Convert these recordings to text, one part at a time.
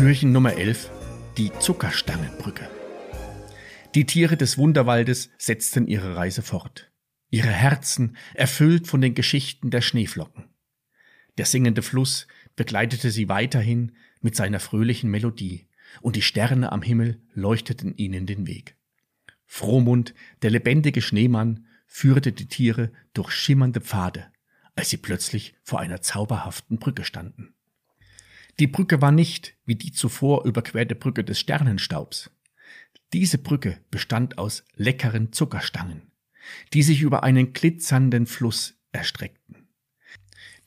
Türchen Nummer 11, die Zuckerstangenbrücke. Die Tiere des Wunderwaldes setzten ihre Reise fort, ihre Herzen erfüllt von den Geschichten der Schneeflocken. Der singende Fluss begleitete sie weiterhin mit seiner fröhlichen Melodie, und die Sterne am Himmel leuchteten ihnen den Weg. Frohmund, der lebendige Schneemann, führte die Tiere durch schimmernde Pfade, als sie plötzlich vor einer zauberhaften Brücke standen. Die Brücke war nicht wie die zuvor überquerte Brücke des Sternenstaubs. Diese Brücke bestand aus leckeren Zuckerstangen, die sich über einen glitzernden Fluss erstreckten.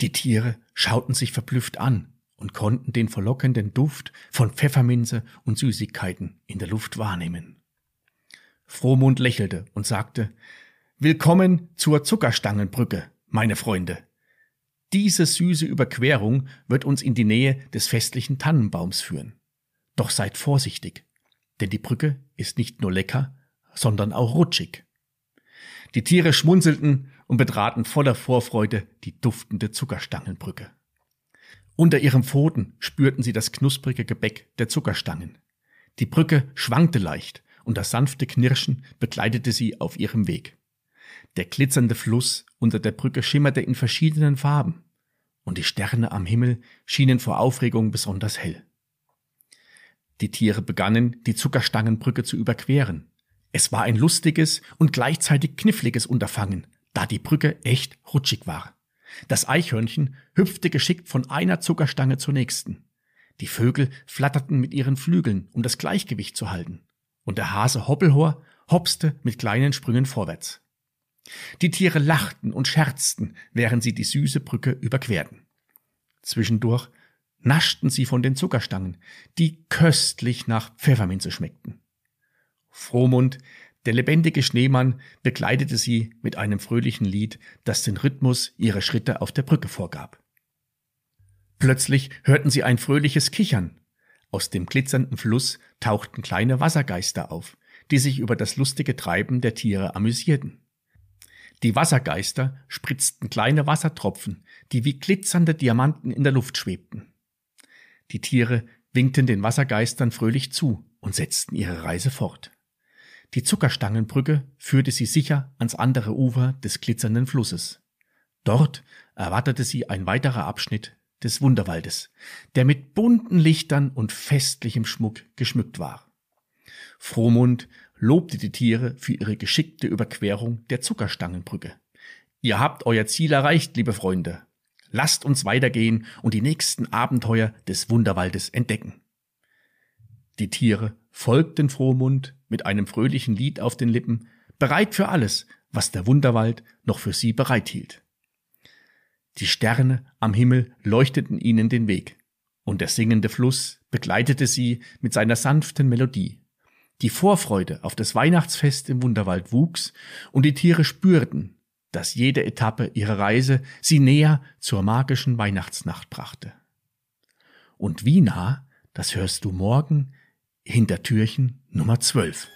Die Tiere schauten sich verblüfft an und konnten den verlockenden Duft von Pfefferminze und Süßigkeiten in der Luft wahrnehmen. Frohmund lächelte und sagte, Willkommen zur Zuckerstangenbrücke, meine Freunde. Diese süße Überquerung wird uns in die Nähe des festlichen Tannenbaums führen. Doch seid vorsichtig, denn die Brücke ist nicht nur lecker, sondern auch rutschig. Die Tiere schmunzelten und betraten voller Vorfreude die duftende Zuckerstangenbrücke. Unter ihren Pfoten spürten sie das knusprige Gebäck der Zuckerstangen. Die Brücke schwankte leicht und das sanfte Knirschen begleitete sie auf ihrem Weg. Der glitzernde Fluss unter der Brücke schimmerte in verschiedenen Farben, und die Sterne am Himmel schienen vor Aufregung besonders hell. Die Tiere begannen, die Zuckerstangenbrücke zu überqueren. Es war ein lustiges und gleichzeitig kniffliges Unterfangen, da die Brücke echt rutschig war. Das Eichhörnchen hüpfte geschickt von einer Zuckerstange zur nächsten. Die Vögel flatterten mit ihren Flügeln, um das Gleichgewicht zu halten. Und der Hase Hoppelhor hopste mit kleinen Sprüngen vorwärts. Die Tiere lachten und scherzten, während sie die süße Brücke überquerten. Zwischendurch naschten sie von den Zuckerstangen, die köstlich nach Pfefferminze schmeckten. Frohmund, der lebendige Schneemann, begleitete sie mit einem fröhlichen Lied, das den Rhythmus ihrer Schritte auf der Brücke vorgab. Plötzlich hörten sie ein fröhliches Kichern. Aus dem glitzernden Fluss tauchten kleine Wassergeister auf, die sich über das lustige Treiben der Tiere amüsierten. Die Wassergeister spritzten kleine Wassertropfen, die wie glitzernde Diamanten in der Luft schwebten. Die Tiere winkten den Wassergeistern fröhlich zu und setzten ihre Reise fort. Die Zuckerstangenbrücke führte sie sicher ans andere Ufer des glitzernden Flusses. Dort erwartete sie ein weiterer Abschnitt des Wunderwaldes, der mit bunten Lichtern und festlichem Schmuck geschmückt war. Frohmund lobte die Tiere für ihre geschickte Überquerung der Zuckerstangenbrücke. Ihr habt euer Ziel erreicht, liebe Freunde. Lasst uns weitergehen und die nächsten Abenteuer des Wunderwaldes entdecken. Die Tiere folgten Frohmund mit einem fröhlichen Lied auf den Lippen, bereit für alles, was der Wunderwald noch für sie bereithielt. Die Sterne am Himmel leuchteten ihnen den Weg, und der singende Fluss begleitete sie mit seiner sanften Melodie. Die Vorfreude auf das Weihnachtsfest im Wunderwald wuchs und die Tiere spürten, dass jede Etappe ihrer Reise sie näher zur magischen Weihnachtsnacht brachte. Und wie nah, das hörst du morgen hinter Türchen Nummer 12.